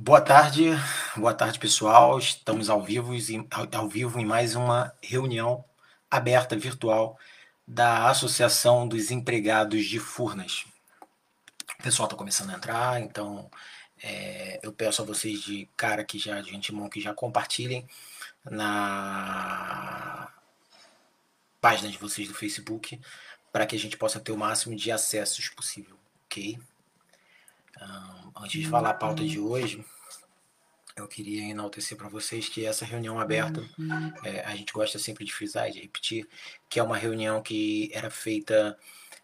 Boa tarde, boa tarde pessoal. Estamos ao vivo, ao vivo em mais uma reunião aberta virtual da Associação dos Empregados de Furnas. O pessoal está começando a entrar, então é, eu peço a vocês de cara que já de antemão que já compartilhem na página de vocês do Facebook para que a gente possa ter o máximo de acessos possível, ok? Um, antes de falar a pauta de hoje, eu queria enaltecer para vocês que essa reunião aberta, é, a gente gosta sempre de frisar e de repetir, que é uma reunião que era feita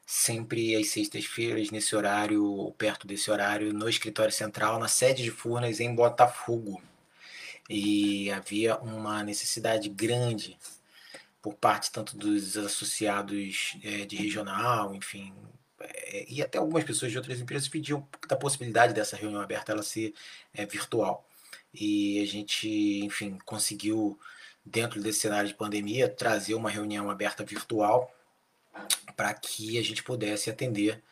sempre às sextas-feiras, nesse horário, perto desse horário, no escritório central, na sede de Furnas, em Botafogo. E havia uma necessidade grande por parte tanto dos associados é, de regional, enfim, é, e até algumas pessoas de outras empresas pediam da possibilidade dessa reunião aberta ela ser é, virtual. E a gente, enfim, conseguiu, dentro desse cenário de pandemia, trazer uma reunião aberta virtual para que a gente pudesse atender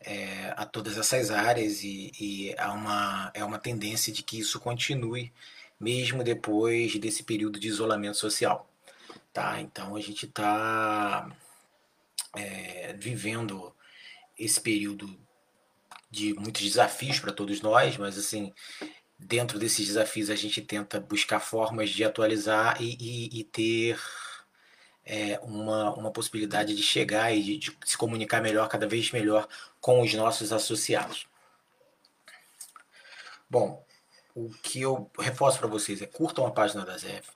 é, a todas essas áreas e, e há uma, é uma tendência de que isso continue mesmo depois desse período de isolamento social. Tá? Então a gente está é, vivendo esse período de muitos desafios para todos nós, mas assim, dentro desses desafios a gente tenta buscar formas de atualizar e, e, e ter é, uma, uma possibilidade de chegar e de, de, se comunicar melhor, cada vez melhor com os nossos associados. Bom, o que eu reforço para vocês é curtam a página da ZEF,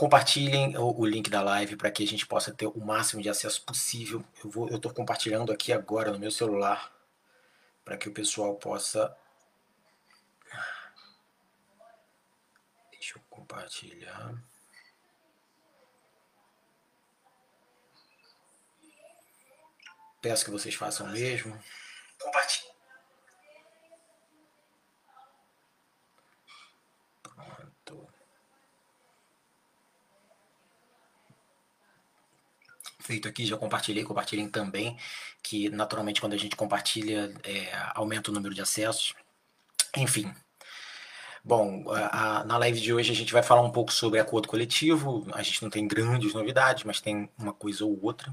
compartilhem o, o link da live para que a gente possa ter o máximo de acesso possível. Eu estou compartilhando aqui agora no meu celular para que o pessoal possa. Deixa eu compartilhar. Peço que vocês façam o mesmo. Compartilhe. Feito aqui, já compartilhei, compartilhem também, que naturalmente quando a gente compartilha é, aumenta o número de acessos. Enfim, Bom, a, a, na live de hoje a gente vai falar um pouco sobre acordo coletivo. A gente não tem grandes novidades, mas tem uma coisa ou outra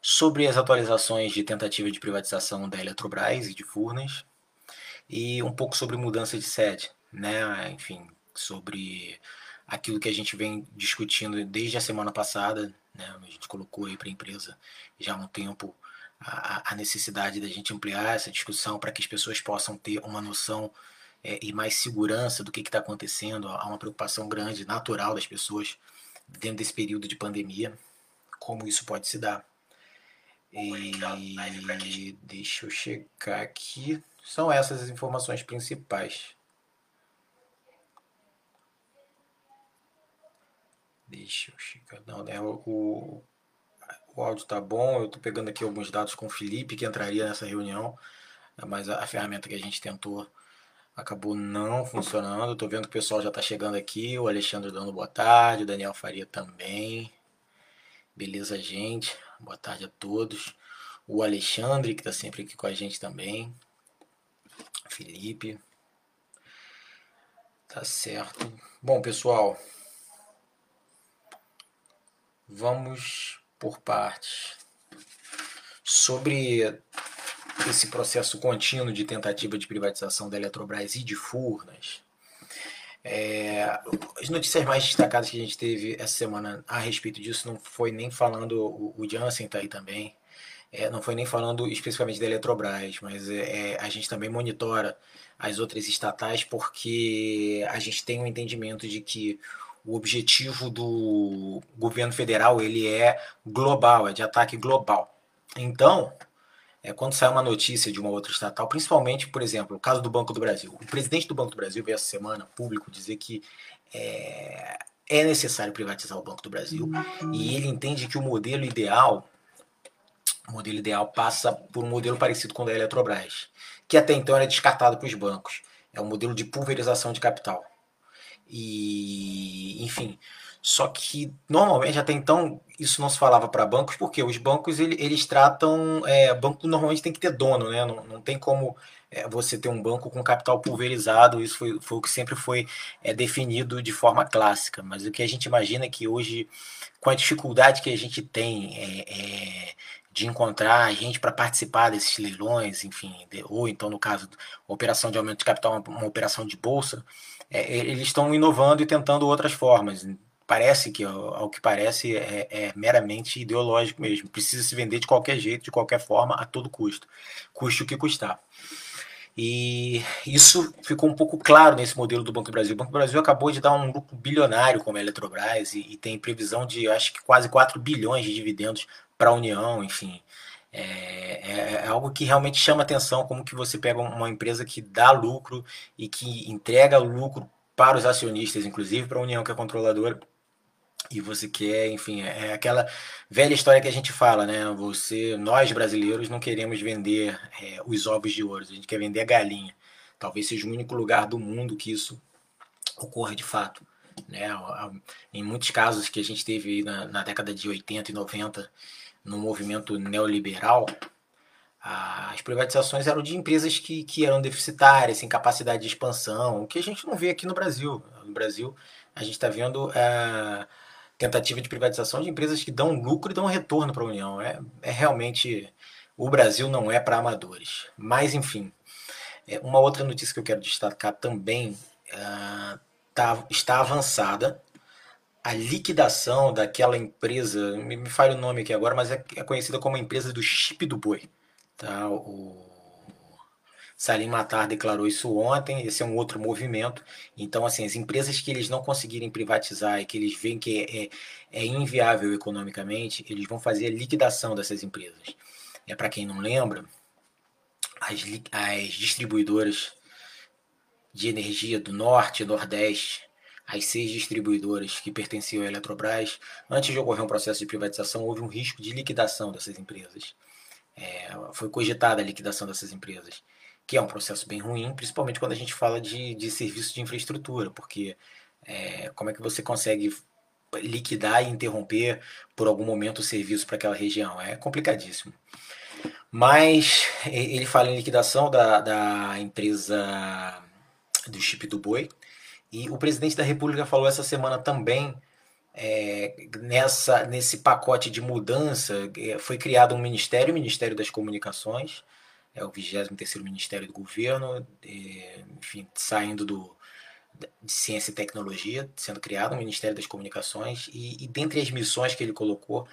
sobre as atualizações de tentativa de privatização da Eletrobras e de Furnas e um pouco sobre mudança de sede, né? Enfim, sobre aquilo que a gente vem discutindo desde a semana passada, né? A gente colocou aí para a empresa já há um tempo a, a necessidade da gente ampliar essa discussão para que as pessoas possam ter uma noção é, e mais segurança do que está acontecendo. Há uma preocupação grande, natural das pessoas dentro desse período de pandemia, como isso pode se dar. E deixa eu checar aqui. São essas as informações principais. Deixa eu checar. Não, né? O, o áudio tá bom. Eu tô pegando aqui alguns dados com o Felipe, que entraria nessa reunião. Mas a, a ferramenta que a gente tentou acabou não funcionando. Tô vendo que o pessoal já tá chegando aqui. O Alexandre dando boa tarde. O Daniel Faria também. Beleza, gente? Boa tarde a todos. O Alexandre, que está sempre aqui com a gente também. Felipe. Tá certo. Bom, pessoal. Vamos por partes. Sobre esse processo contínuo de tentativa de privatização da Eletrobras e de Furnas, é, as notícias mais destacadas que a gente teve essa semana a respeito disso não foi nem falando, o, o Jansen está aí também, é, não foi nem falando especificamente da Eletrobras, mas é, é, a gente também monitora as outras estatais porque a gente tem um entendimento de que o objetivo do governo federal ele é global, é de ataque global. Então, é, quando sai uma notícia de uma outra estatal, principalmente, por exemplo, o caso do Banco do Brasil. O presidente do Banco do Brasil veio essa semana público dizer que é, é necessário privatizar o Banco do Brasil e ele entende que o modelo ideal o modelo ideal passa por um modelo parecido com o da Eletrobras, que até então era descartado para os bancos. É um modelo de pulverização de capital. E, enfim, Só que normalmente até então isso não se falava para bancos, porque os bancos eles, eles tratam. É, banco normalmente tem que ter dono, né? Não, não tem como é, você ter um banco com capital pulverizado. Isso foi, foi o que sempre foi é, definido de forma clássica. Mas o que a gente imagina é que hoje, com a dificuldade que a gente tem é, é de encontrar gente para participar desses leilões, enfim, de, ou então no caso, operação de aumento de capital, uma, uma operação de bolsa, é, eles estão inovando e tentando outras formas parece que, ao que parece, é, é, meramente ideológico mesmo. Precisa se vender de qualquer jeito, de qualquer forma, a todo custo. Custe o que custar. E isso ficou um pouco claro nesse modelo do Banco do Brasil. O Banco do Brasil acabou de dar um lucro bilionário como a Eletrobras e, e tem previsão de, acho que quase 4 bilhões de dividendos para a União, enfim. É, é, é, algo que realmente chama atenção, como que você pega uma empresa que dá lucro e que entrega lucro para os acionistas, inclusive para a União, que é controladora, e você quer, enfim, é, é aquela velha história que a gente fala, né? Você, nós brasileiros não queremos vender é, os ovos de ouro, a gente quer vender a galinha. Talvez seja o único lugar do mundo que isso ocorra de fato. Né? Em muitos casos que a gente teve na, na década de 80 e 90, no movimento neoliberal, as privatizações eram de empresas que, que eram deficitárias, sem capacidade de expansão, o que a gente não vê aqui no Brasil. No Brasil, a gente está vendo. É, tentativa de privatização de empresas que dão lucro e dão retorno para a União. É, é realmente. O Brasil não é para amadores. Mas, enfim. É, uma outra notícia que eu quero destacar também uh, tá, está avançada. A liquidação daquela empresa, me, me falha o nome aqui agora, mas é, é conhecida como a empresa do chip do boi. Tá? O, Salim Matar declarou isso ontem, esse é um outro movimento. Então, assim, as empresas que eles não conseguirem privatizar e que eles veem que é, é, é inviável economicamente, eles vão fazer a liquidação dessas empresas. É para quem não lembra, as, as distribuidoras de energia do Norte e Nordeste, as seis distribuidoras que pertenciam à Eletrobras, antes de ocorrer um processo de privatização, houve um risco de liquidação dessas empresas. É, foi cogitada a liquidação dessas empresas que é um processo bem ruim, principalmente quando a gente fala de, de serviço de infraestrutura, porque é, como é que você consegue liquidar e interromper por algum momento o serviço para aquela região? É complicadíssimo. Mas ele fala em liquidação da, da empresa do chip do boi, e o presidente da República falou essa semana também é, nessa, nesse pacote de mudança, é, foi criado um ministério, o Ministério das Comunicações, é o 23º Ministério do Governo, é, enfim, saindo do, de Ciência e Tecnologia, sendo criado o Ministério das Comunicações, e, e dentre as missões que ele colocou,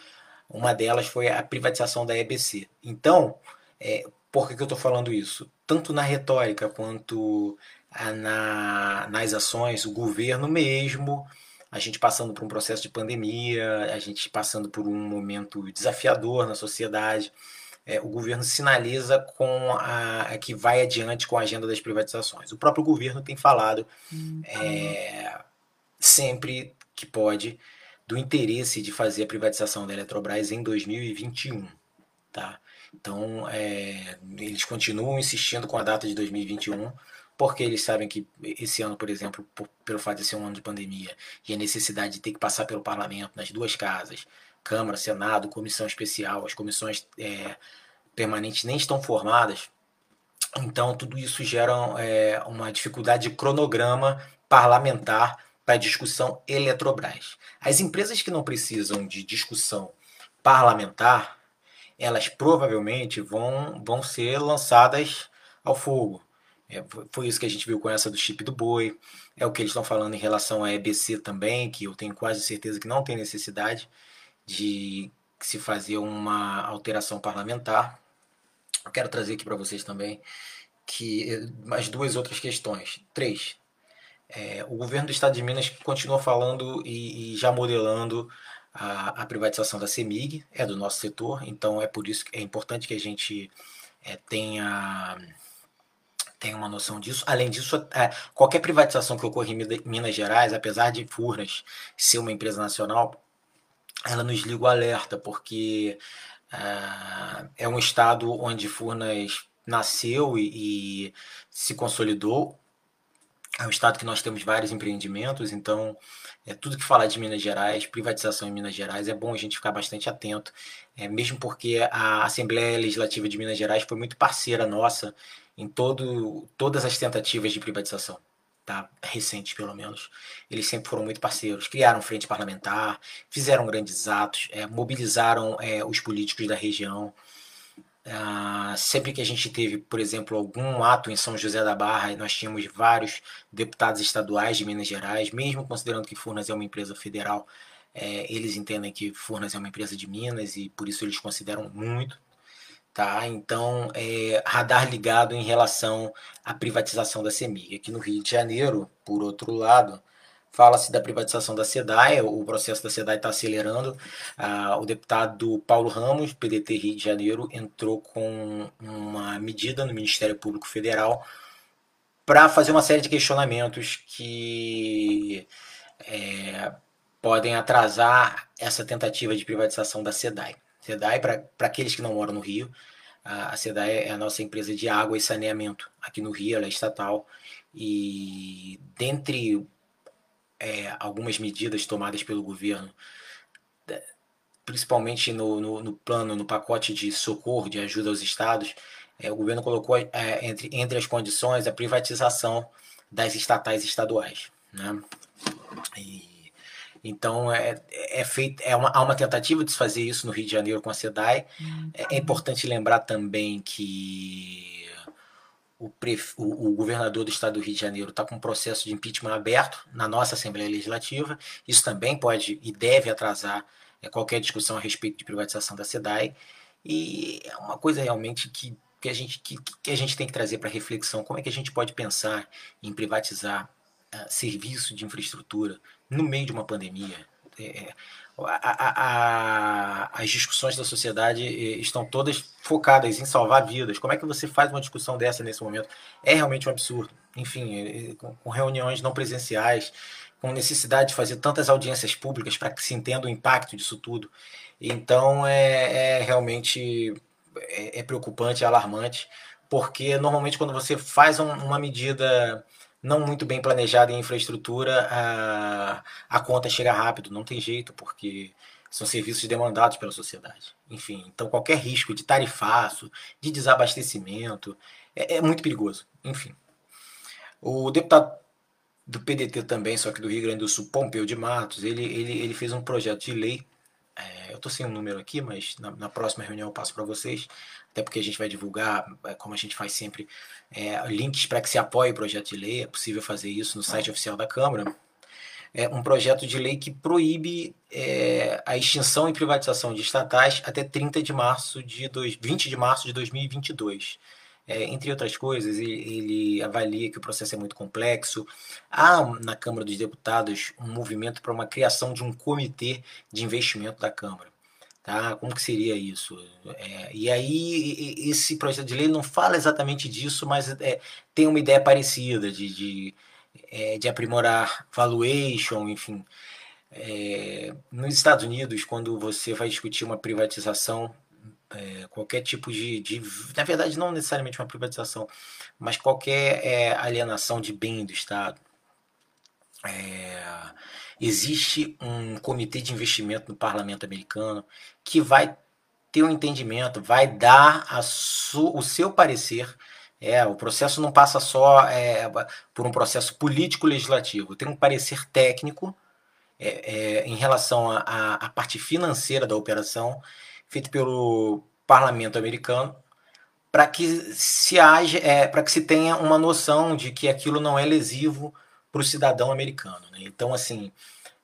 uma delas foi a privatização da EBC. Então, é, por que, que eu estou falando isso? Tanto na retórica quanto na, nas ações, o governo mesmo, a gente passando por um processo de pandemia, a gente passando por um momento desafiador na sociedade, é, o governo sinaliza com a, a, que vai adiante com a agenda das privatizações. O próprio governo tem falado é, sempre que pode do interesse de fazer a privatização da Eletrobras em 2021. Tá? Então, é, eles continuam insistindo com a data de 2021, porque eles sabem que esse ano, por exemplo, por, pelo fato de ser um ano de pandemia e a necessidade de ter que passar pelo parlamento nas duas casas, Câmara, Senado, comissão especial, as comissões é, permanentes nem estão formadas. Então, tudo isso gera é, uma dificuldade de cronograma parlamentar para a discussão Eletrobras. As empresas que não precisam de discussão parlamentar, elas provavelmente vão, vão ser lançadas ao fogo. É, foi isso que a gente viu com essa do chip do boi. É o que eles estão falando em relação à EBC também, que eu tenho quase certeza que não tem necessidade de se fazer uma alteração parlamentar. Eu quero trazer aqui para vocês também que mais duas outras questões. Três. É, o governo do estado de Minas continua falando e, e já modelando a, a, privatização da CEMIG, é do nosso setor, então é por isso que é importante que a gente é, tenha, tenha uma noção disso. Além disso, é, qualquer privatização que ocorra em Minas Gerais, apesar de Furnas ser uma empresa nacional, ela nos liga o alerta, porque uh, é um estado onde Furnas nasceu e, e, se consolidou. é um estado que nós temos vários empreendimentos, então é tudo que falar de Minas Gerais, privatização em Minas Gerais, é bom a gente ficar bastante atento, é, mesmo porque a Assembleia Legislativa de Minas Gerais foi muito parceira nossa em todo, todas as tentativas de privatização, tá? recentes pelo menos. Eles sempre foram muito parceiros, criaram frente parlamentar, fizeram grandes atos, é, mobilizaram é, os políticos da região. Ah, sempre que a gente teve, por exemplo, algum ato em São José da Barra, nós tínhamos vários deputados estaduais de Minas Gerais, mesmo considerando que Furnas é uma empresa federal, é, eles entendem que Furnas é uma empresa de Minas e por isso eles consideram muito. Tá? Então, é, radar ligado em relação à privatização da CEMIG. Aqui no Rio de Janeiro, por outro lado, Fala-se da privatização da SEDAI, o processo da SEDAI está acelerando. Ah, o deputado Paulo Ramos, PDT Rio de Janeiro, entrou com uma medida no Ministério Público Federal para fazer uma série de questionamentos que é, podem atrasar essa tentativa de privatização da SEDAI. SEDAI, para aqueles que não moram no Rio, a SEDAI é a nossa empresa de água e saneamento aqui no Rio, ela é estatal. E dentre é, algumas medidas tomadas pelo governo, principalmente no, no, no, plano, no pacote de socorro, de ajuda aos estados, é, o governo colocou é, entre, entre as condições a privatização das estatais estaduais. Né? E, então é, é feito, é uma, há uma tentativa de se fazer isso no Rio de Janeiro com a SEDAI. É, é importante lembrar também que o, o, o, governador do estado do Rio de Janeiro está com um processo de impeachment aberto na nossa Assembleia Legislativa. Isso também pode e deve atrasar é, qualquer discussão a respeito de privatização da SEDAI. E é uma coisa realmente que, que, a, gente, que, que a gente tem que trazer para reflexão: como é que a gente pode pensar em privatizar uh, serviço de infraestrutura no meio de uma pandemia? É, a, a, as discussões da sociedade eh, estão todas focadas em salvar vidas. Como é que você faz uma discussão dessa nesse momento? É realmente um absurdo. Enfim, com reuniões não presenciais, com necessidade de fazer tantas audiências públicas para que se entenda o impacto disso tudo. Então é, é realmente é, é preocupante, é alarmante, porque normalmente quando você faz um, uma medida não muito bem planejada em infraestrutura, a, a conta chega rápido, não tem jeito, porque são serviços demandados pela sociedade. Enfim, então qualquer risco de tarifaço, de desabastecimento, é, é muito perigoso. Enfim. O deputado do PDT também, só que do Rio Grande do Sul, Pompeu de Matos, ele, ele, ele fez um projeto de lei. É, eu estou sem o um número aqui, mas na, na próxima reunião eu passo para vocês até porque a gente vai divulgar, é, como a gente faz sempre, é, links para que se apoie o projeto de lei, é possível fazer isso no site oficial da Câmara. É um projeto de lei que proíbe é, a extinção e privatização de estatais até 30 de março de dois, 20 de março de 2022. É, entre outras coisas, ele, ele, avalia que o processo é muito complexo. Há na Câmara dos Deputados um movimento para uma criação de um comitê de investimento da Câmara. Tá? Como que seria isso? É, e aí, esse projeto de lei não fala exatamente disso, mas é, tem uma ideia parecida de, de, é, de aprimorar valuation, enfim. É, nos Estados Unidos, quando você vai discutir uma privatização, é, qualquer tipo de, de, Na verdade, não necessariamente uma privatização, mas qualquer é, alienação de bem do Estado. É, existe um comitê de investimento no parlamento americano que vai ter um entendimento, vai dar o seu parecer. É, o processo não passa só é, por um processo político-legislativo, tem um parecer técnico é, é em relação à parte financeira da operação, feito pelo parlamento americano, para que se haja, é, para que se tenha uma noção de que aquilo não é lesivo para o cidadão americano. Né? Então, assim,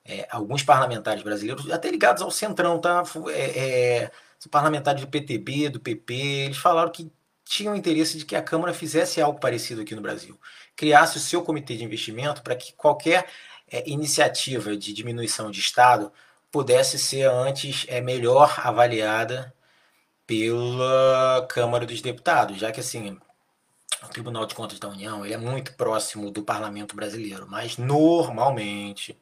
é, alguns parlamentares brasileiros, até ligados ao Centrão, tá? É, é, parlamentares do PTB, do PP, eles falaram que tinham interesse de que a Câmara fizesse algo parecido aqui no Brasil. Criasse o seu comitê de investimento para que qualquer é, iniciativa de diminuição de Estado pudesse ser antes é, melhor avaliada pela Câmara dos Deputados, já que assim o Tribunal de Contas da União ele é muito próximo do Parlamento brasileiro, mas normalmente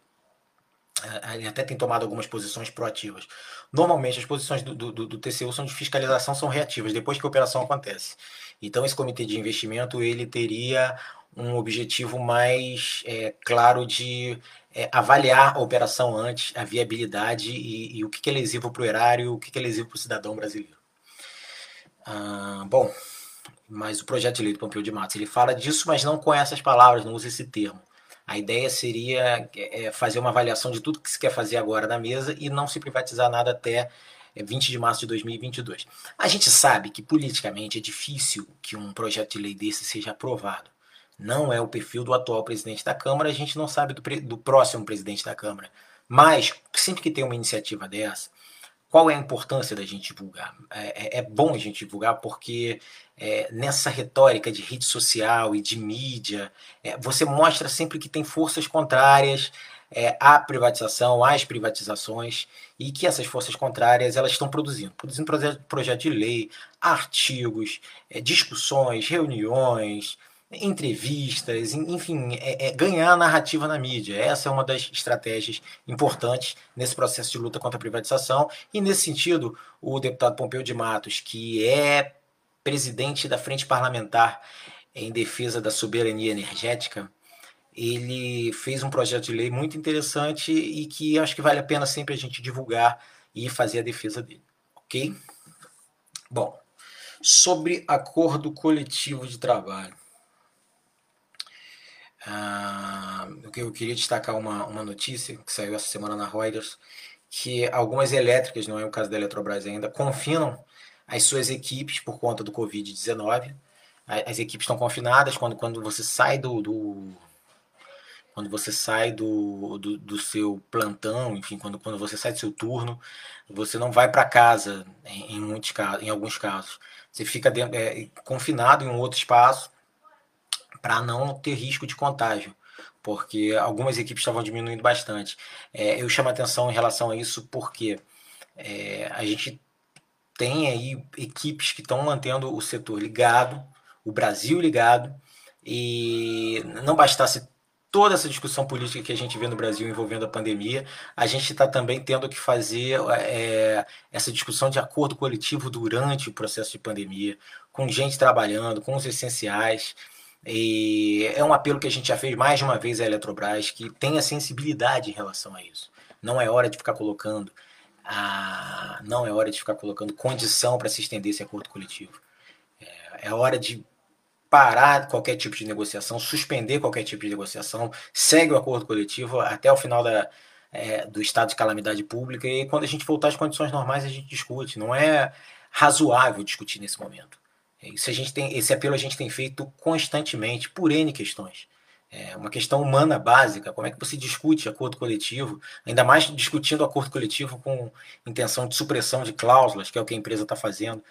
É, ele até tem tomado algumas posições proativas. Normalmente, as posições do, do, do, TCU são de fiscalização, são reativas, depois que a operação acontece. Então, esse comitê de investimento ele teria um objetivo mais é, claro de é, avaliar a operação antes, a viabilidade e, e o que, é lesivo para o erário, o que, é lesivo para o cidadão brasileiro. Ah, bom, mas o projeto de lei do Pompeu de Matos ele fala disso, mas não com essas palavras, não usa esse termo. A ideia seria é, fazer uma avaliação de tudo que se quer fazer agora na mesa e não se privatizar nada até 20 é, de março de 2022. A gente sabe que politicamente é difícil que um projeto de lei desse seja aprovado. Não é o perfil do atual presidente da Câmara, a gente não sabe do, do próximo presidente da Câmara. Mas, sempre que tem uma iniciativa dessa, qual é a importância da gente divulgar? É, é, é bom a gente divulgar porque é, nessa retórica de rede social e de mídia, é, você mostra sempre que tem forças contrárias é, à privatização, às privatizações, e que essas forças contrárias elas estão produzindo, produzindo projeto, de lei, artigos, é, discussões, reuniões, entrevistas, enfim, é, é, ganhar narrativa na mídia. Essa é uma das estratégias importantes nesse processo de luta contra a privatização. E nesse sentido, o deputado Pompeu de Matos, que é presidente da Frente Parlamentar em defesa da soberania energética, ele fez um projeto de lei muito interessante e que acho que vale a pena sempre a gente divulgar e fazer a defesa dele, ok? Bom, sobre acordo coletivo de trabalho. Ah, eu queria destacar uma, uma notícia que saiu essa semana na Reuters, que algumas elétricas, não é o caso da Eletrobras ainda, confinam as suas equipes por conta do Covid-19. As equipes estão confinadas quando, quando você sai do, do quando você sai do, do, do, seu plantão, enfim, quando, quando você sai do seu turno, você não vai para casa em, em, muitos casos, em alguns casos. Você fica dentro, é, confinado em um outro espaço para não ter risco de contágio, porque algumas equipes estavam diminuindo bastante. É, eu chamo atenção em relação a isso porque é, a gente tem aí equipes que estão mantendo o setor ligado, o Brasil ligado, e não bastasse toda essa discussão política que a gente vê no Brasil envolvendo a pandemia, a gente está também tendo que fazer é, essa discussão de acordo coletivo durante o processo de pandemia, com gente trabalhando, com os essenciais. E é um apelo que a gente já fez mais de uma vez à Eletrobras, que tenha sensibilidade em relação a isso. Não é hora de ficar colocando a, não é hora de ficar colocando condição para se estender esse acordo coletivo. É, é hora de parar qualquer tipo de negociação, suspender qualquer tipo de negociação, segue o acordo coletivo até o final da, é, do estado de calamidade pública e quando a gente voltar às condições normais a gente discute. Não é razoável discutir nesse momento. Isso a gente tem, esse apelo a gente tem feito constantemente por N questões. É uma questão humana básica. Como é que você discute acordo coletivo, ainda mais discutindo acordo coletivo com intenção de supressão de cláusulas, que é o que a empresa está fazendo.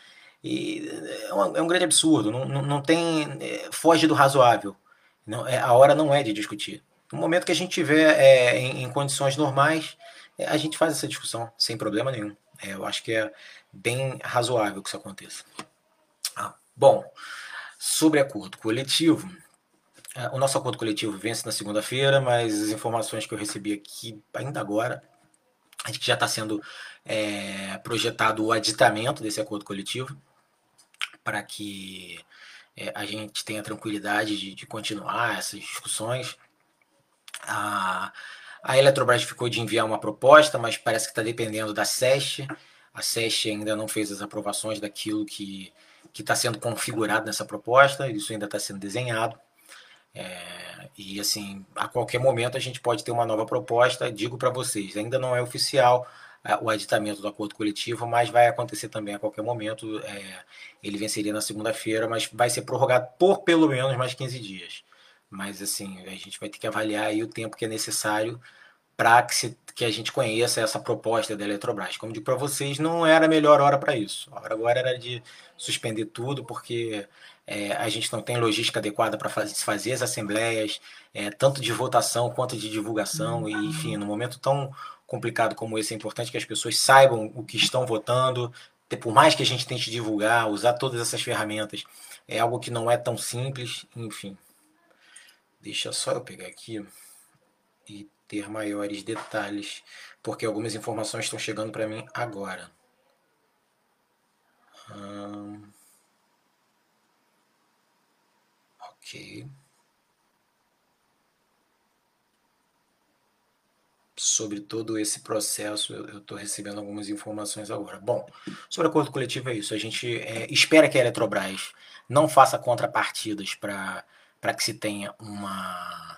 E é um, é um, grande absurdo. Não, não, não tem. É, foge do razoável. Não, é, a hora não é de discutir. No momento que a gente tiver é, em, em, condições normais, é, a gente faz essa discussão sem problema nenhum. É, eu acho que é bem razoável que isso aconteça. Bom, sobre acordo coletivo, é, o nosso acordo coletivo vence na segunda-feira, mas as informações que eu recebi aqui ainda agora, a gente já está sendo é, projetado o aditamento desse acordo coletivo para que é, a gente tenha tranquilidade de, de continuar essas discussões. A, a Eletrobras ficou de enviar uma proposta, mas parece que está dependendo da SESC. A SESC ainda não fez as aprovações daquilo que que está sendo configurado nessa proposta, isso ainda está sendo desenhado. É, e assim, a qualquer momento a gente pode ter uma nova proposta. Digo para vocês, ainda não é oficial é, o aditamento do acordo coletivo, mas vai acontecer também a qualquer momento. É, ele venceria na segunda-feira, mas vai ser prorrogado por pelo menos mais 15 dias. Mas assim, a gente vai ter que avaliar aí o tempo que é necessário para que, que, a gente conheça essa proposta da Eletrobras. Como digo para vocês, não era a melhor hora para isso. A hora agora era de suspender tudo, porque é, a gente não tem logística adequada para faz, fazer as assembleias, é, tanto de votação quanto de divulgação. E, enfim, num momento tão complicado como esse, é importante que as pessoas saibam o que estão votando. Por mais que a gente tente divulgar, usar todas essas ferramentas, é algo que não é tão simples. Enfim, deixa só eu pegar aqui e ter maiores detalhes, porque algumas informações estão chegando para mim agora. Hum, ok. sobre todo esse processo, eu estou recebendo algumas informações agora. Bom, sobre acordo coletivo é isso. A gente é, espera que a Eletrobras não faça contrapartidas para que se tenha uma.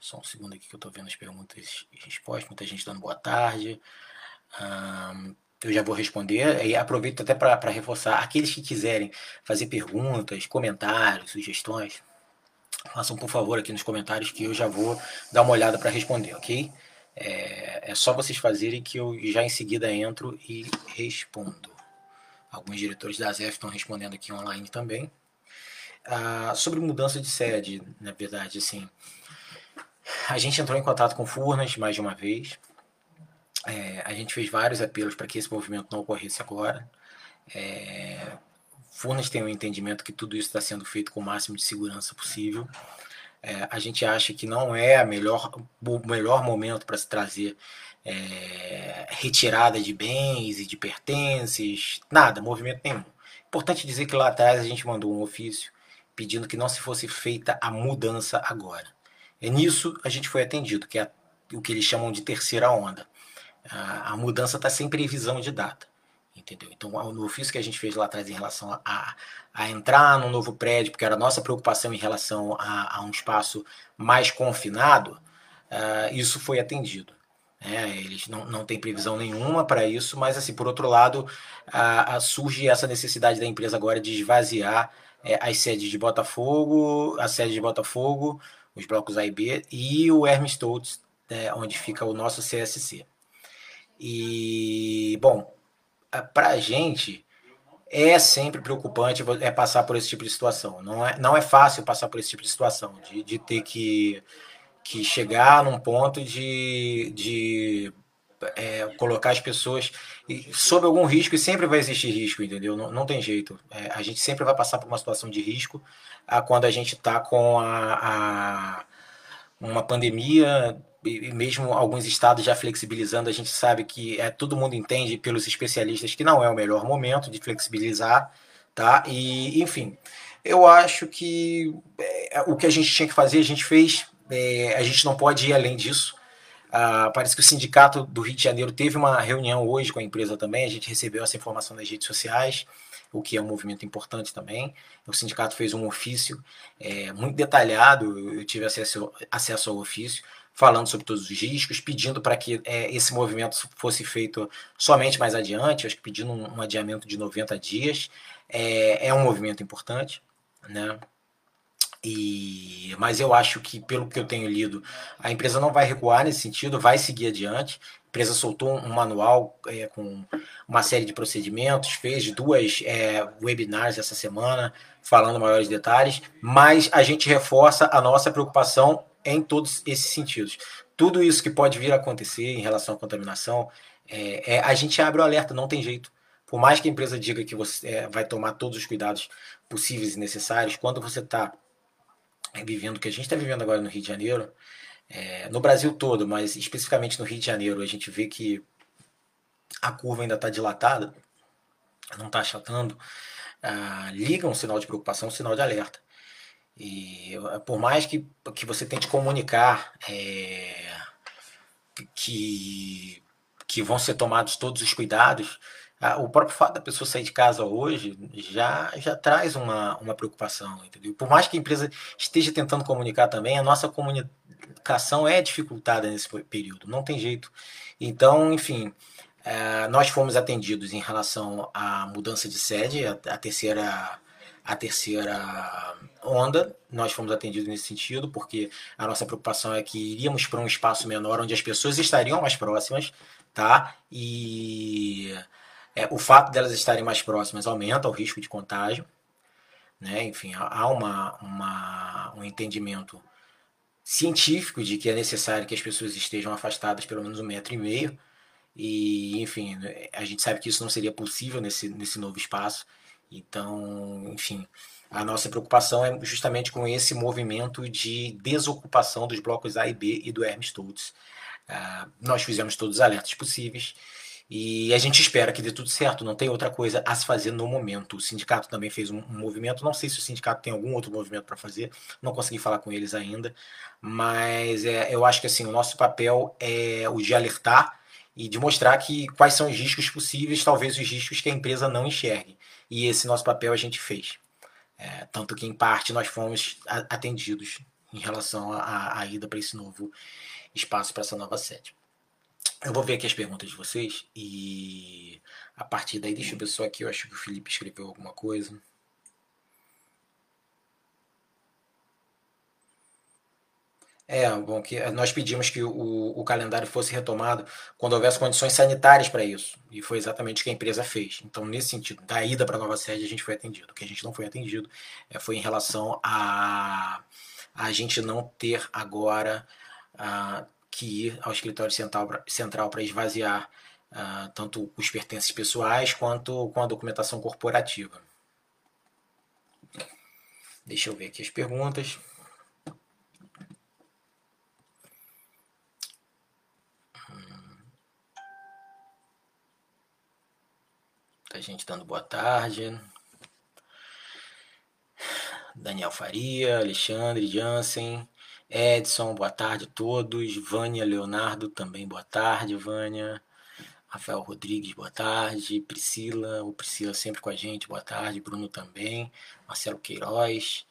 Só um segundo aqui que eu estou vendo as perguntas e respostas. Muita gente dando boa tarde. Um, eu já vou responder e aproveito até para reforçar. Aqueles que quiserem fazer perguntas, comentários, sugestões, façam por favor aqui nos comentários que eu já vou dar uma olhada para responder, ok? É, é, só vocês fazerem que eu já em seguida entro e respondo. Alguns diretores da ZF estão respondendo aqui online também. Ah, sobre mudança de sede, na verdade, assim, a gente entrou em contato com Furnas mais de uma vez. É, a gente fez vários apelos para que esse movimento não ocorresse agora. É, Furnas tem um entendimento que tudo isso está sendo feito com o máximo de segurança possível. É, a gente acha que não é a melhor, o melhor momento para se trazer é, retirada de bens e de pertences, nada, movimento nenhum. Importante dizer que lá atrás a gente mandou um ofício pedindo que não se fosse feita a mudança agora. E nisso a gente foi atendido, que é o que eles chamam de terceira onda. A, a mudança está sem previsão de data entendeu? Então, no ofício que a gente fez lá atrás em relação a, a entrar num novo prédio, porque era a nossa preocupação em relação a, a um espaço mais confinado, uh, isso foi atendido. Né? Eles não, não têm previsão nenhuma para isso, mas, assim, por outro lado, uh, surge essa necessidade da empresa agora de esvaziar uh, as sedes de Botafogo, a sede de Botafogo, os blocos A e B, e o Hermes Stoltz, né, onde fica o nosso CSC. E, bom, para a gente é sempre preocupante é passar por esse tipo de situação. Não é, não é fácil passar por esse tipo de situação, de, de ter que, que chegar num ponto de, de é, colocar as pessoas sob algum risco, e sempre vai existir risco, entendeu? Não, não tem jeito. É, a gente sempre vai passar por uma situação de risco a, quando a gente está com a, a, uma pandemia e mesmo alguns estados já flexibilizando, a gente sabe que é, todo mundo entende pelos especialistas que não é o melhor momento de flexibilizar, tá? E, enfim, eu acho que é, o que a gente tinha que fazer, a gente fez, é, a gente não pode ir além disso. Ah, parece que o sindicato do Rio de Janeiro teve uma reunião hoje com a empresa também, a gente recebeu essa informação nas redes sociais, o que é um movimento importante também. O sindicato fez um ofício é, muito detalhado, eu tive acesso, acesso ao ofício, falando sobre todos os riscos, pedindo para que é, esse movimento fosse feito somente mais adiante, acho que pedindo um, um adiamento de 90 dias. É, é um movimento importante, né? E, mas eu acho que, pelo que eu tenho lido, a empresa não vai recuar nesse sentido, vai seguir adiante. A empresa soltou um manual é, com uma série de procedimentos, fez duas é, webinars essa semana falando maiores detalhes, mas a gente reforça a nossa preocupação em todos esses sentidos. Tudo isso que pode vir a acontecer em relação à contaminação, é, é, a gente abre o alerta, não tem jeito. Por mais que a empresa diga que você é, vai tomar todos os cuidados possíveis e necessários, quando você está vivendo o que a gente está vivendo agora no Rio de Janeiro, é, no Brasil todo, mas especificamente no Rio de Janeiro, a gente vê que a curva ainda está dilatada, não está achatando, ah, liga um sinal de preocupação, um sinal de alerta. E por mais que, que você tente comunicar é, que, que vão ser tomados todos os cuidados, o próprio fato da pessoa sair de casa hoje já, já traz uma, uma preocupação, entendeu? Por mais que a empresa esteja tentando comunicar também, a nossa comunicação é dificultada nesse período, não tem jeito. Então, enfim, é, nós fomos atendidos em relação à mudança de sede, a, a terceira a terceira onda. Nós fomos atendidos nesse sentido, porque a nossa preocupação é que iríamos para um espaço menor onde as pessoas estariam mais próximas, tá? E é, o fato delas estarem mais próximas aumenta o risco de contágio, né? Enfim, há uma, uma, um entendimento científico de que é necessário que as pessoas estejam afastadas pelo menos um metro e meio. E, enfim, a gente sabe que isso não seria possível nesse, nesse novo espaço. Então, enfim, A nossa preocupação é justamente com esse movimento de desocupação dos blocos A e B e do Hermes Stoltz. Uh, nós fizemos todos os alertas possíveis e a gente espera que dê tudo certo, não tem outra coisa a se fazer no momento. O sindicato também fez um, movimento, não sei se o sindicato tem algum outro movimento para fazer, não consegui falar com eles ainda, mas é, eu acho que assim, o nosso papel é o de alertar e de mostrar que quais são os riscos possíveis, talvez os riscos que a empresa não enxergue. E esse nosso papel a gente fez. É, tanto que, em parte, nós fomos atendidos em relação à ida para esse novo espaço, para essa nova sede. Eu vou ver aqui as perguntas de vocês e a partir daí, deixa eu ver só aqui, eu acho que o Felipe escreveu alguma coisa. É, bom, que nós pedimos que o, o calendário fosse retomado quando houvesse condições sanitárias para isso. E foi exatamente o que a empresa fez. Então, nesse sentido, da ida para a nova sede, a gente foi atendido. O que a gente não foi atendido é, foi em relação a a gente não ter agora. A, que ir ao escritório central para esvaziar uh, tanto os pertences pessoais quanto com a documentação corporativa. Deixa eu ver aqui as perguntas. A gente dando boa tarde. Daniel Faria, Alexandre Jansen. Edson, boa tarde a todos. Vânia Leonardo, também boa tarde, Vânia. Rafael Rodrigues, boa tarde. Priscila, o Priscila sempre com a gente, boa tarde. Bruno também. Marcelo Queiroz.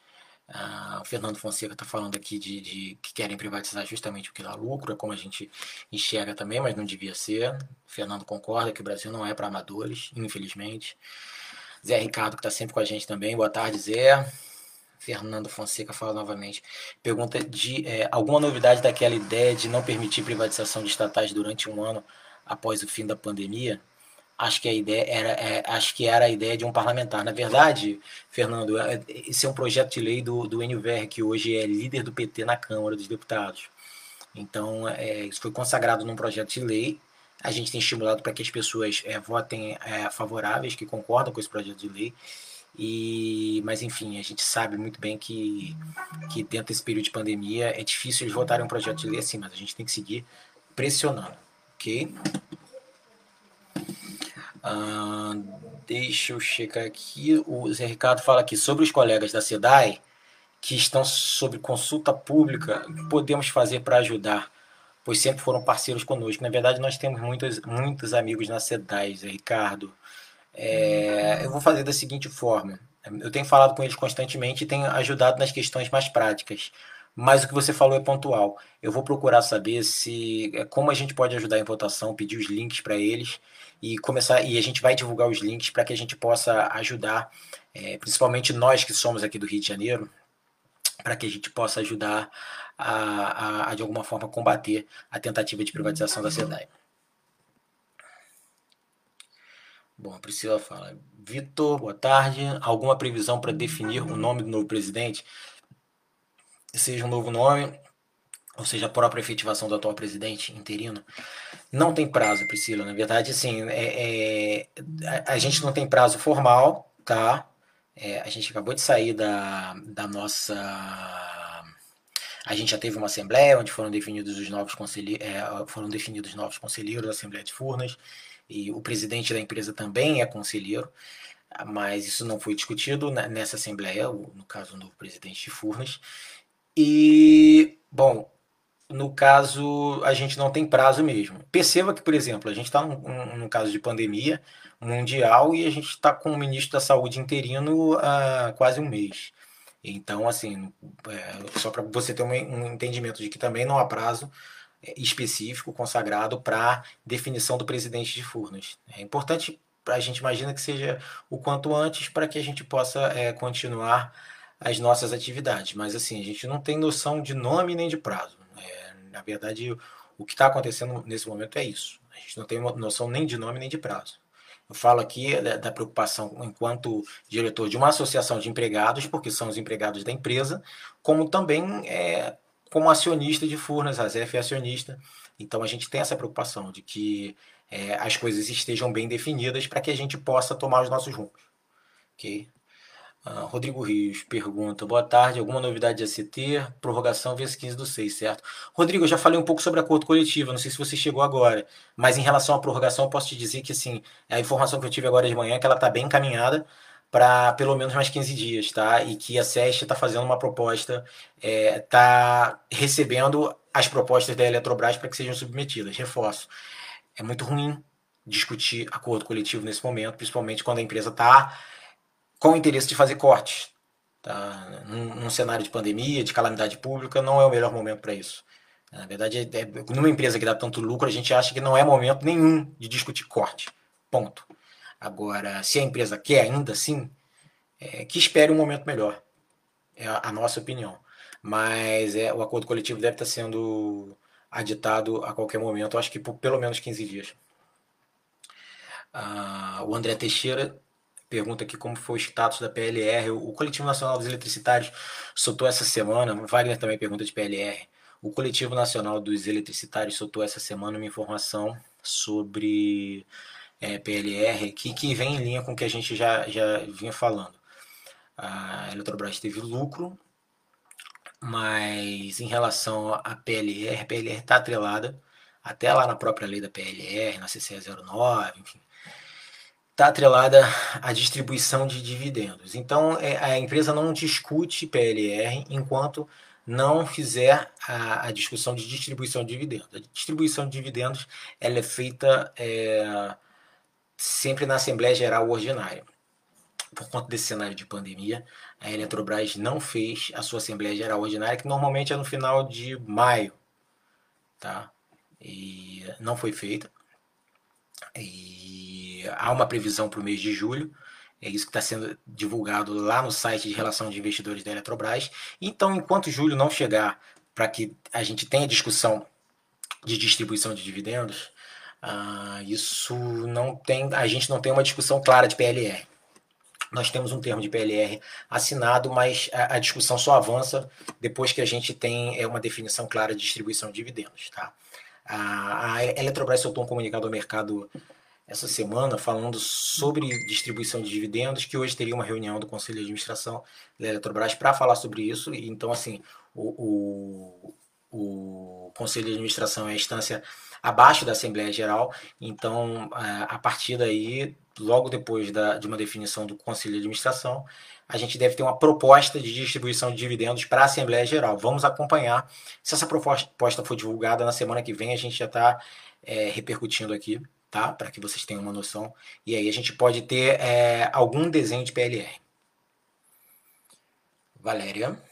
Ah, o Fernando Fonseca está falando aqui de, de, que querem privatizar justamente o que dá lucro, é como a gente enxerga também, mas não devia ser. O Fernando concorda que o Brasil não é para amadores, infelizmente. Zé Ricardo, que está sempre com a gente também. Boa tarde, Zé. Fernando Fonseca fala novamente. Pergunta de é, alguma novidade daquela ideia de não permitir privatização de estatais durante um ano após o fim da pandemia? Acho que a ideia era, é, acho que era a ideia de um parlamentar. Na verdade, Fernando, é, esse é um projeto de lei do, do NVR, que hoje é líder do PT na Câmara dos Deputados. Então, é, isso foi consagrado num projeto de lei. A gente tem estimulado para que as pessoas é, votem é, favoráveis, que concordam com esse projeto de lei. E, mas enfim, a gente sabe muito bem que, que dentro desse período de pandemia é difícil eles votarem um projeto de lei assim, mas a gente tem que seguir pressionando, ok? Ah, deixa eu checar aqui. O Zé Ricardo fala aqui sobre os colegas da SEDAI que estão sob consulta pública, o que podemos fazer para ajudar? Pois sempre foram parceiros conosco. Na verdade, nós temos muitos, muitos amigos na SEDAI, Zé Ricardo. É, eu vou fazer da seguinte forma: eu tenho falado com eles constantemente e tenho ajudado nas questões mais práticas. Mas o que você falou é pontual. Eu vou procurar saber se é, como a gente pode ajudar em votação, pedir os links para eles e começar e a gente vai divulgar os links para que a gente possa ajudar, é, principalmente nós que somos aqui do Rio de Janeiro, para que a gente possa ajudar a, a, a, de alguma forma combater a tentativa de privatização da SEDAI. Bom, a Priscila fala: Vitor, boa tarde. Alguma previsão para definir o nome do novo presidente? Seja um novo nome, ou seja, a própria efetivação do atual presidente interino? Não tem prazo, Priscila. Na verdade, assim, é, é a, a, gente não tem prazo formal, tá? É, a gente acabou de sair da, da nossa. A gente já teve uma assembleia onde foram definidos os novos conselheiros, é, foram definidos novos conselheiros da Assembleia de Furnas e o presidente da empresa também é conselheiro, mas isso não foi discutido nessa assembleia, no caso, o novo presidente de Furnas. E, bom, no caso, a gente não tem prazo mesmo. Perceba que, por exemplo, a gente está num, num, caso de pandemia mundial e a gente está com o ministro da Saúde interino há quase um mês. Então, assim, é, só para você ter um, um entendimento de que também não há prazo específico consagrado para definição do presidente de Furnas. É importante, a gente imagina que seja o quanto antes para que a gente possa é, continuar as nossas atividades. Mas assim, a gente não tem noção de nome nem de prazo. É, na verdade, o que está acontecendo nesse momento é isso. A gente não tem noção nem de nome nem de prazo. Eu falo aqui da, da preocupação enquanto diretor de uma associação de empregados, porque são os empregados da empresa, como também é, como acionista de Furnas, a ZF é acionista, então a gente tem essa preocupação de que é, as coisas estejam bem definidas para que a gente possa tomar os nossos rumos. ok? Uh, Rodrigo Rios pergunta: Boa tarde, alguma novidade de ACT? Prorrogação vez 15 do 6, certo? Rodrigo, eu já falei um pouco sobre acordo coletivo, não sei se você chegou agora, mas em relação à prorrogação, eu posso te dizer que assim, a informação que eu tive agora de manhã é que ela está bem encaminhada para pelo menos mais 15 dias, tá? E que a SEST está fazendo uma proposta, está é, tá recebendo as propostas da Eletrobras para que sejam submetidas. Reforço. É muito ruim discutir acordo coletivo nesse momento, principalmente quando a empresa está com o interesse de fazer cortes. Tá? Num, num, cenário de pandemia, de calamidade pública, não é o melhor momento para isso. Na verdade, é, é, numa empresa que dá tanto lucro, a gente acha que não é momento nenhum de discutir corte. Ponto. Agora, se a empresa quer ainda assim, é, que espere um momento melhor. É a, a nossa opinião. Mas é, o acordo coletivo deve estar sendo aditado a qualquer momento, acho que por pelo menos 15 dias. Ah, o André Teixeira pergunta aqui como foi o status da PLR. O Coletivo Nacional dos Eletricitários soltou essa semana, Wagner também pergunta de PLR. O Coletivo Nacional dos Eletricitários soltou essa semana uma informação sobre é, PLR que, que vem em linha com o que a gente já, já vinha falando. A Eletrobras teve lucro, mas em relação à PLR, a PLR está atrelada até lá na própria lei da PLR, na CCE 09, enfim, está atrelada à distribuição de dividendos. Então, é, a empresa não discute PLR enquanto não fizer a, a, discussão de distribuição de dividendos. A distribuição de dividendos ela é feita é, sempre na Assembleia Geral Ordinária. Por conta desse cenário de pandemia, a Eletrobras não fez a sua Assembleia Geral Ordinária, que normalmente é no final de maio. Tá? E não foi feita. E há uma previsão para o mês de julho. É isso que está sendo divulgado lá no site de relação de investidores da Eletrobras. Então, enquanto julho não chegar para que a gente tenha discussão de distribuição de dividendos, uh, isso não tem, a gente não tem uma discussão clara de PLR. Nós temos um termo de PLR assinado, mas a, a discussão só avança depois que a gente tem é, uma definição clara de distribuição de dividendos. Tá? A, a Eletrobras soltou um comunicado ao mercado essa semana falando sobre distribuição de dividendos, que hoje teria uma reunião do Conselho de Administração da Eletrobras para falar sobre isso. Então, assim, o, o, o, Conselho de Administração é a instância abaixo da Assembleia Geral, então, a partir daí, logo depois da, de uma definição do Conselho de Administração, a gente deve ter uma proposta de distribuição de dividendos para a Assembleia Geral. Vamos acompanhar. Se essa proposta for divulgada na semana que vem, a gente já está é, repercutindo aqui, tá? Para que vocês tenham uma noção. E aí a gente pode ter é, algum desenho de PLR. Valéria.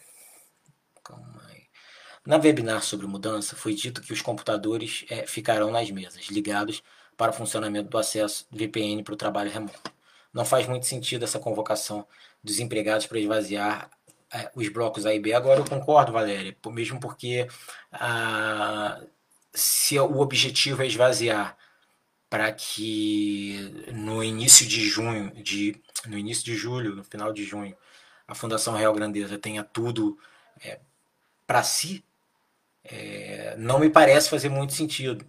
Na webinar sobre mudança, foi dito que os computadores é, ficarão nas mesas, ligados para o funcionamento do acesso VPN para o trabalho remoto. Não faz muito sentido essa convocação dos empregados para esvaziar é, os blocos A e B. Agora eu concordo, Valéria, mesmo porque ah, se o objetivo é esvaziar para que no início de junho, de, no início de julho, no final de junho, a Fundação Real Grandeza tenha tudo é, para si, é, não me parece fazer muito sentido.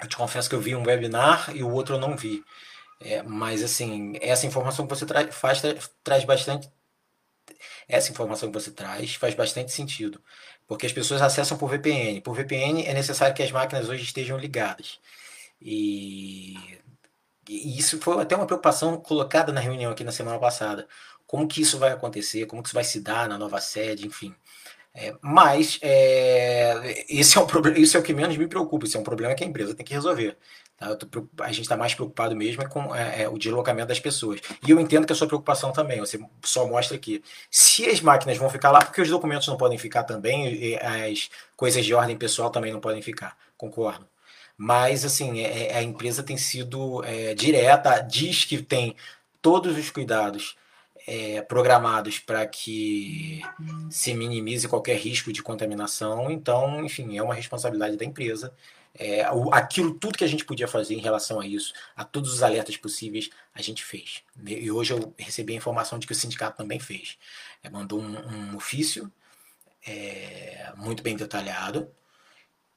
Eu te confesso que eu vi um webinar e o outro eu não vi. É, mas assim, essa informação que você tra faz tra traz bastante. Essa informação que você traz faz bastante sentido. Porque as pessoas acessam por VPN. Por VPN é necessário que as máquinas hoje estejam ligadas. E, e isso foi até uma preocupação colocada na reunião aqui na semana passada. Como que isso vai acontecer, como que isso vai se dar na nova sede, enfim. É, mas é, esse é o problema, isso é o que menos me preocupa. Isso é um problema que a empresa tem que resolver. Tá? Tô, a gente está mais preocupado mesmo é com é, é, o deslocamento das pessoas. E eu entendo que a sua preocupação também. Você só mostra que se as máquinas vão ficar lá, porque os documentos não podem ficar também, as coisas de ordem pessoal também não podem ficar. Concordo. Mas assim, é, a empresa tem sido direta, diz que tem todos os cuidados é, programados para que se minimize qualquer risco de contaminação. Então, enfim, é uma responsabilidade da empresa. É, aquilo tudo que a gente podia fazer em relação a isso, a todos os alertas possíveis, a gente fez. E hoje eu recebi a informação de que o sindicato também fez. É, mandou um, um ofício é, muito bem detalhado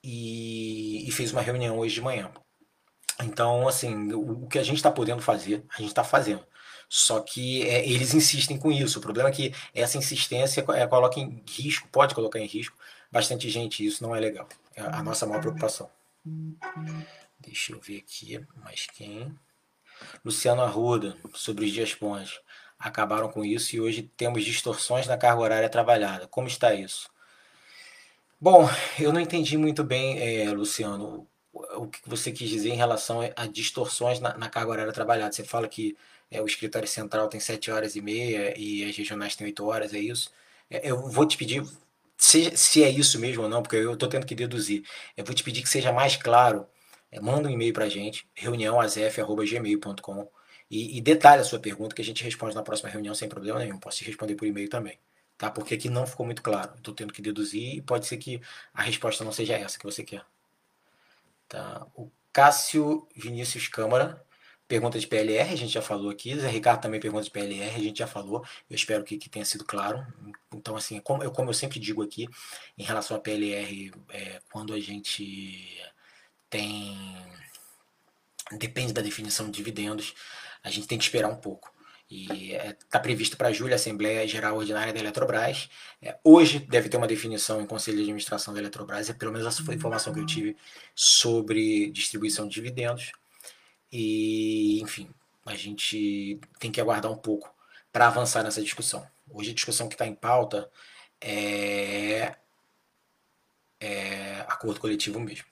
e, e, fez uma reunião hoje de manhã. Então, assim, o, o que a gente está podendo fazer, a gente está fazendo. Só que é, eles insistem com isso. O problema é que essa insistência é, coloca em risco, pode colocar em risco bastante gente. Isso não é legal. É a nossa maior preocupação. Deixa eu ver aqui mais quem. Luciano Arruda, sobre os dias pontes. Acabaram com isso e hoje temos distorções na carga horária trabalhada. Como está isso? Bom, eu não entendi muito bem, é, Luciano, o que você quis dizer em relação a distorções na, na carga horária trabalhada. Você fala que é, o escritório central tem 7 horas e meia e as regionais têm 8 horas, é isso? É, eu vou te pedir, se, se é isso mesmo ou não, porque eu estou tendo que deduzir. Eu vou te pedir que seja mais claro. É, manda um e-mail para a gente, reuniãoazf.gmail.com e, e detalhe a sua pergunta que a gente responde na próxima reunião sem problema nenhum. Posso te responder por e-mail também tá? Porque aqui não ficou muito claro. Estou tendo que deduzir e pode ser que a resposta não seja essa que você quer. Tá? O Cássio Vinícius Câmara pergunta de PLR, a gente já falou aqui. Zé Ricardo também pergunta de PLR, a gente já falou. Eu espero que, que tenha sido claro. Então, assim, como eu, como eu sempre digo aqui, em relação a PLR, é, quando a gente tem. Depende da definição de dividendos, a gente tem que esperar um pouco. E está é, tá previsto para julho a Assembleia Geral Ordinária da Eletrobras. É, hoje deve ter uma definição em Conselho de Administração da Eletrobras, é pelo menos essa foi a informação que eu tive sobre distribuição de dividendos. E, enfim, a gente tem que aguardar um pouco para avançar nessa discussão. Hoje a discussão que está em pauta é, é acordo coletivo mesmo.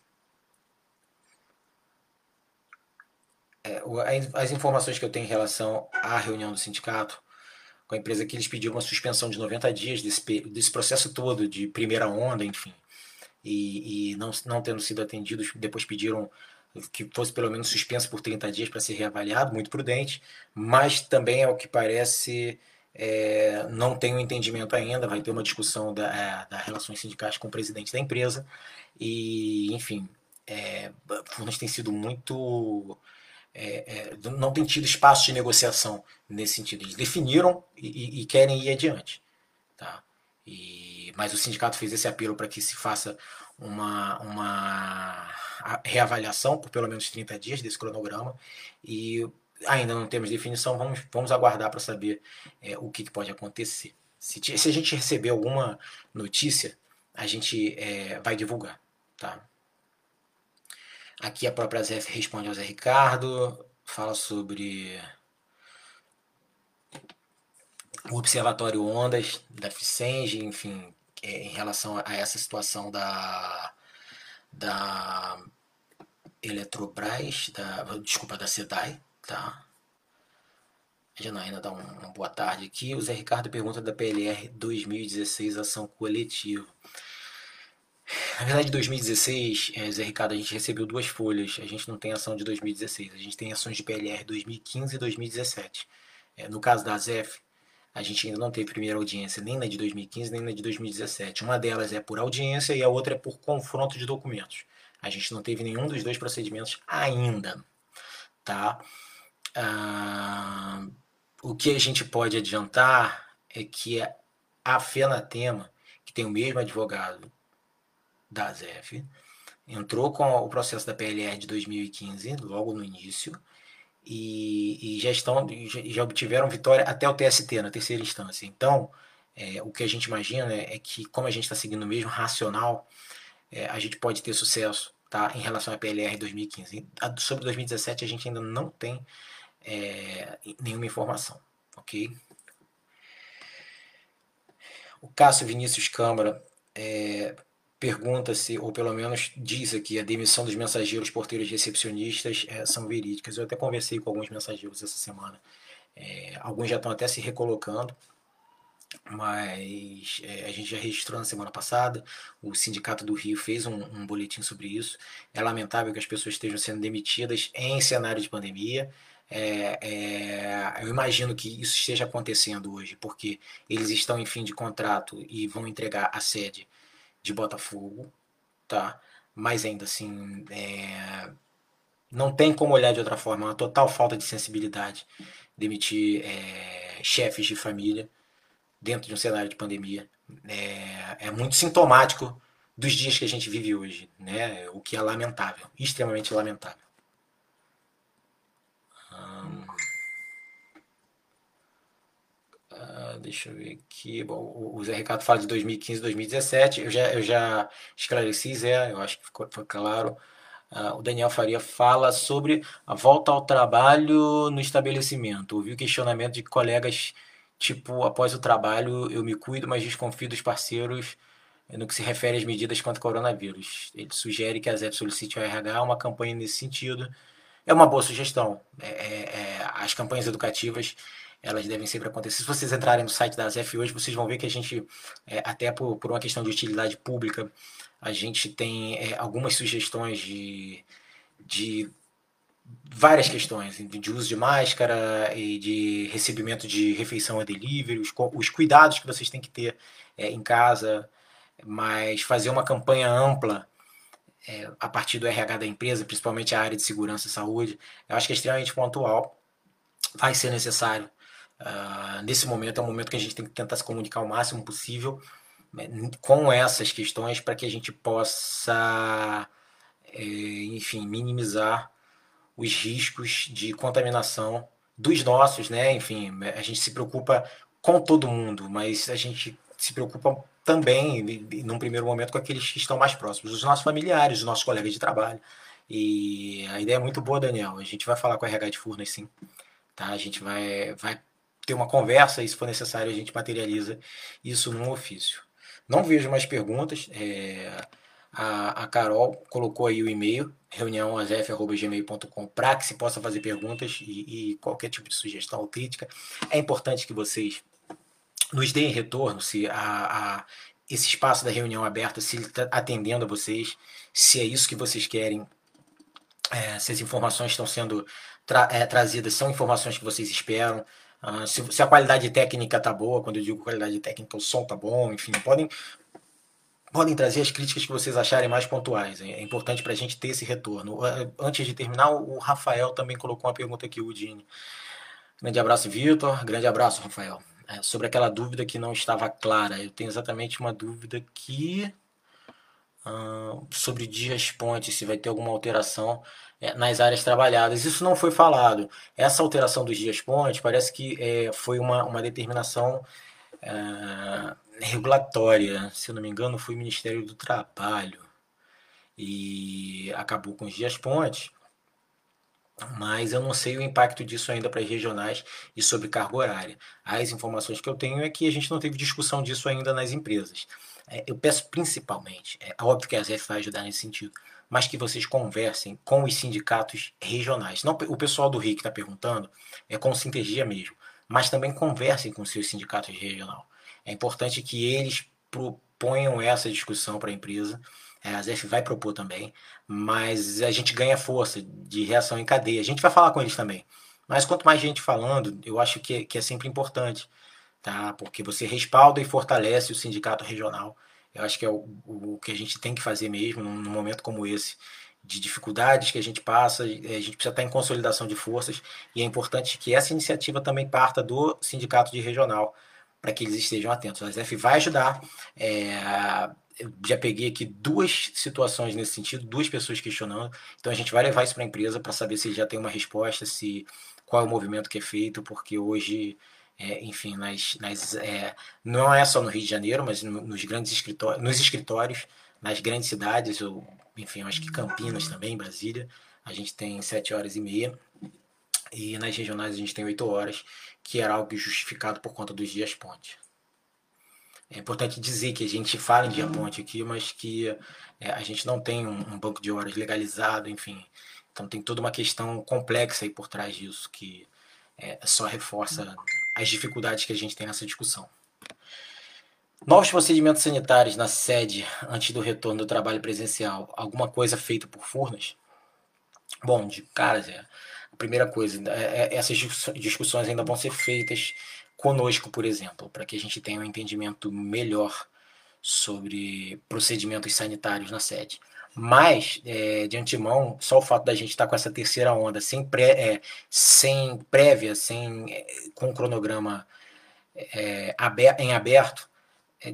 É, as informações que eu tenho em relação à reunião do sindicato com a empresa que eles pediram uma suspensão de 90 dias desse, desse processo todo de primeira onda, enfim, e, e não, não tendo sido atendidos, depois pediram que fosse pelo menos suspenso por 30 dias para ser reavaliado, muito prudente, mas também, ao que parece, é, não tem um entendimento ainda, vai ter uma discussão da, é, da relações sindicais com o presidente da empresa, e, enfim, é, Furnas tem sido muito é, é, não tem tido espaço de negociação nesse sentido. Eles definiram e, e querem ir adiante. Tá? E, mas o sindicato fez esse apelo para que se faça uma, uma reavaliação por pelo menos 30 dias desse cronograma e ainda não temos definição, vamos, vamos aguardar para saber é, o que, que, pode acontecer. Se, se, a gente receber alguma notícia, a gente é, vai divulgar. Tá? Aqui a própria Zé responde ao Zé Ricardo, fala sobre o Observatório Ondas da FICENG, enfim, é, em relação a essa situação da, da Eletrobras, da, desculpa, da SEDAI, tá? A Janaína dá uma boa tarde aqui. O Zé Ricardo pergunta da PLR 2016 Ação Coletiva. Na verdade, 2016, é, Zé Ricardo, a gente recebeu duas folhas. A gente não tem ação de 2016. A gente tem ações de PLR 2015 e 2017. É, no caso da ZEF, a gente ainda não teve primeira audiência nem na de 2015 nem na de 2017. Uma delas é por audiência e a outra é por confronto de documentos. A gente não teve nenhum dos dois procedimentos ainda. Tá? Ah, o que a gente pode adiantar é que a FENATEMA, que tem o mesmo advogado da ZEF, entrou com o processo da PLR de 2015, logo no início, e, e já estão já obtiveram vitória até o TST, na terceira instância. Então, é, o que a gente imagina é, é que, como a gente está seguindo o mesmo racional, é, a gente pode ter sucesso tá, em relação à PLR 2015. sobre 2017, a gente ainda não tem é, nenhuma informação. ok? O Cássio Vinícius Câmara é, pergunta-se, ou pelo menos diz aqui, a demissão dos mensageiros, porteiros recepcionistas é, são verídicas. Eu até conversei com alguns mensageiros essa semana. É, alguns já estão até se recolocando, mas é, a gente já registrou na semana passada. O Sindicato do Rio fez um, um boletim sobre isso. É lamentável que as pessoas estejam sendo demitidas em cenário de pandemia. É, é, eu imagino que isso esteja acontecendo hoje, porque eles estão em fim de contrato e vão entregar a sede de Botafogo, tá? Mas ainda assim, é... não tem como olhar de outra forma. É uma total falta de sensibilidade demitir é... chefes de família dentro de um cenário de pandemia. É... é muito sintomático dos dias que a gente vive hoje, né? O que é lamentável, extremamente lamentável. Deixa eu ver aqui. Bom, o Zé Ricardo fala de 2015, 2017. Eu já, eu já esclareci, Zé, eu acho que ficou, claro. Uh, o Daniel Faria fala sobre a volta ao trabalho no estabelecimento. Ouvi o questionamento de colegas, tipo, após o trabalho eu me cuido, mas desconfio dos parceiros no que se refere às medidas contra o coronavírus. Ele sugere que a ZEP solicite ao RH uma campanha nesse sentido. É uma boa sugestão. É, é, é, as campanhas educativas elas devem sempre acontecer. Se vocês entrarem no site da ZEF hoje, vocês vão ver que a gente, é, até por, por uma questão de utilidade pública, a gente tem é, algumas sugestões de, de várias questões, de uso de máscara e de recebimento de refeição a delivery, os, os cuidados que vocês têm que ter é, em casa, mas fazer uma campanha ampla é, a partir do RH da empresa, principalmente a área de segurança e saúde, eu acho que é extremamente pontual. Vai ser necessário. Uh, nesse momento é um momento que a gente tem que tentar se comunicar o máximo possível né, com essas questões para que a gente possa, é, enfim, minimizar os riscos de contaminação dos nossos, né? Enfim, a gente se preocupa com todo mundo, mas a gente se preocupa também, num primeiro momento, com aqueles que estão mais próximos, os nossos familiares, os nossos colegas de trabalho. E a ideia é muito boa, Daniel. A gente vai falar com a RH de Furnas, sim. Tá? A gente vai, vai ter uma conversa e, se for necessário, a gente materializa isso num ofício. Não vejo mais perguntas. É, a, a, Carol colocou aí o e-mail, reuniãoazf.gmail.com, para que se possa fazer perguntas e, e qualquer tipo de sugestão ou crítica. É importante que vocês nos deem retorno se a, a, esse espaço da reunião aberta, se ele está atendendo a vocês, se é isso que vocês querem, é, se as informações estão sendo tra é, trazidas são informações que vocês esperam, uh, se, se, a qualidade técnica está boa, quando eu digo qualidade técnica, o som está bom, enfim, podem, podem trazer as críticas que vocês acharem mais pontuais. É, é importante para a gente ter esse retorno. Antes de terminar, o Rafael também colocou uma pergunta aqui, o Dini. Grande abraço, Vitor. Grande abraço, Rafael é, sobre aquela dúvida que não estava clara. Eu tenho exatamente uma dúvida que uh, sobre dias pontes, se vai ter alguma alteração nas áreas trabalhadas. Isso não foi falado. Essa alteração dos dias pontes parece que é, foi uma, uma determinação é, regulatória. Se eu não me engano, foi o Ministério do Trabalho. E acabou com os dias pontes mas eu não sei o impacto disso ainda para as regionais e sobre carga horária. As informações que eu tenho é que a gente não teve discussão disso ainda nas empresas. É, eu peço principalmente, é óbvio que a ZF vai ajudar nesse sentido, mas que vocês conversem com os sindicatos regionais. Não, o pessoal do RIC está perguntando, é com Sintergia mesmo, mas também conversem com seus sindicatos regional. É importante que eles proponham essa discussão para a empresa é, a ZF vai propor também, mas a gente ganha força de reação em cadeia. A gente vai falar com eles também. Mas quanto mais gente falando, eu acho que, é, que é sempre importante, tá? Porque você respalda e fortalece o sindicato regional. Eu acho que é o, o que a gente tem que fazer mesmo num, num momento como esse de dificuldades que a gente passa, a gente precisa estar em consolidação de forças e é importante que essa iniciativa também parta do sindicato de regional para que eles estejam atentos. A ZF vai ajudar. É, já peguei aqui duas situações nesse sentido, duas pessoas questionando. Então a gente vai levar isso para a empresa para saber se já tem uma resposta, se qual é o movimento que é feito, porque hoje, é, enfim, nas, nas, é, não é só no Rio de Janeiro, mas no, nos grandes escritórios, nos escritórios, nas grandes cidades, eu, enfim, acho que Campinas também, Brasília, a gente tem sete horas e meia. E nas regionais a gente tem oito horas, que era algo justificado por conta dos dias ponte. É importante dizer que a gente fala em dia ponte aqui, mas que é, a gente não tem um, um, banco de horas legalizado, enfim. Então tem toda uma questão complexa aí por trás disso, que é, só reforça as dificuldades que a gente tem nessa discussão. Novos procedimentos sanitários na sede antes do retorno do trabalho presencial. Alguma coisa feita por Furnas? Bom, de cara, Zé, a primeira coisa, é, é essas discussões ainda vão ser feitas conosco, por exemplo, para que a gente tenha um entendimento melhor sobre procedimentos sanitários na sede. Mas, é, de antemão, só o fato da gente estar tá com essa terceira onda sem, pré, é, sem prévia, sem, é, com cronograma é, em aberto,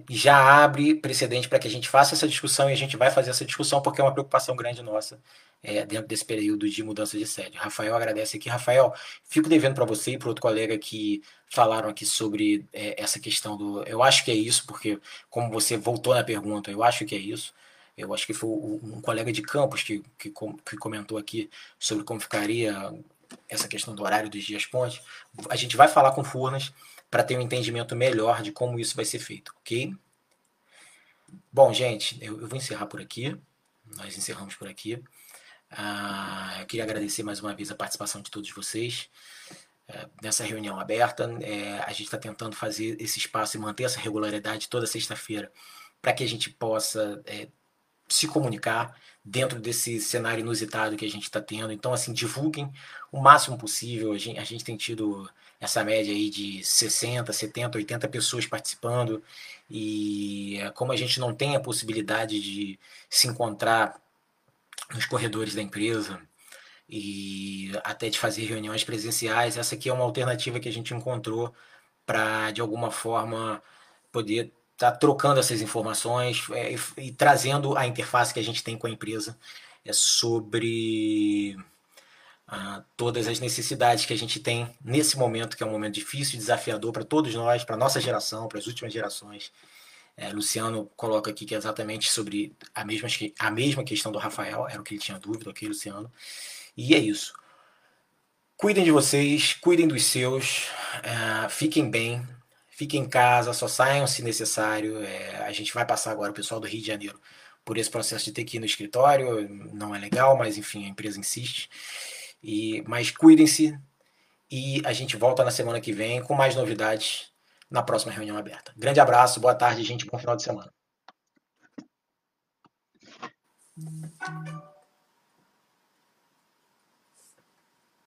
já abre precedente para que a gente faça essa discussão e a gente vai fazer essa discussão porque é uma preocupação grande nossa é, dentro desse período de mudança de sede. Rafael agradece aqui. Rafael, fico devendo para você e para outro colega que falaram aqui sobre é, essa questão do. Eu acho que é isso, porque, como você voltou na pergunta, eu acho que é isso. Eu acho que foi um colega de campus que, que, que comentou aqui sobre como ficaria essa questão do horário dos dias pontes. A gente vai falar com Furnas para ter um entendimento melhor de como isso vai ser feito, ok? Bom, gente, eu, eu vou encerrar por aqui. Nós encerramos por aqui. Ah, eu queria agradecer mais uma vez a participação de todos vocês é, nessa reunião aberta. É, a gente está tentando fazer esse espaço e manter essa regularidade toda sexta-feira para que a gente possa é, se comunicar dentro desse cenário inusitado que a gente está tendo. Então, assim, divulguem o máximo possível. A gente, a gente tem tido essa média aí de 60, 70, 80 pessoas participando. E como a gente não tem a possibilidade de se encontrar nos corredores da empresa e até de fazer reuniões presenciais, essa aqui é uma alternativa que a gente encontrou para, de alguma forma, poder tá trocando essas informações é, e, e, trazendo a interface que a gente tem com a empresa é sobre ah, todas as necessidades que a gente tem nesse momento, que é um momento difícil e desafiador para todos nós, para nossa geração, para as últimas gerações. É, Luciano coloca aqui que é exatamente sobre a mesma, a mesma questão do Rafael, era o que ele tinha dúvida, ok, Luciano? E é isso. Cuidem de vocês, cuidem dos seus, é, fiquem bem, fiquem em casa, só saiam se necessário. É, a gente vai passar agora, o pessoal do Rio de Janeiro, por esse processo de ter que ir no escritório, não é legal, mas enfim, a empresa insiste. E, mas cuidem-se e a gente volta na semana que vem com mais novidades na próxima reunião aberta. Grande abraço, boa tarde, gente, bom final de semana.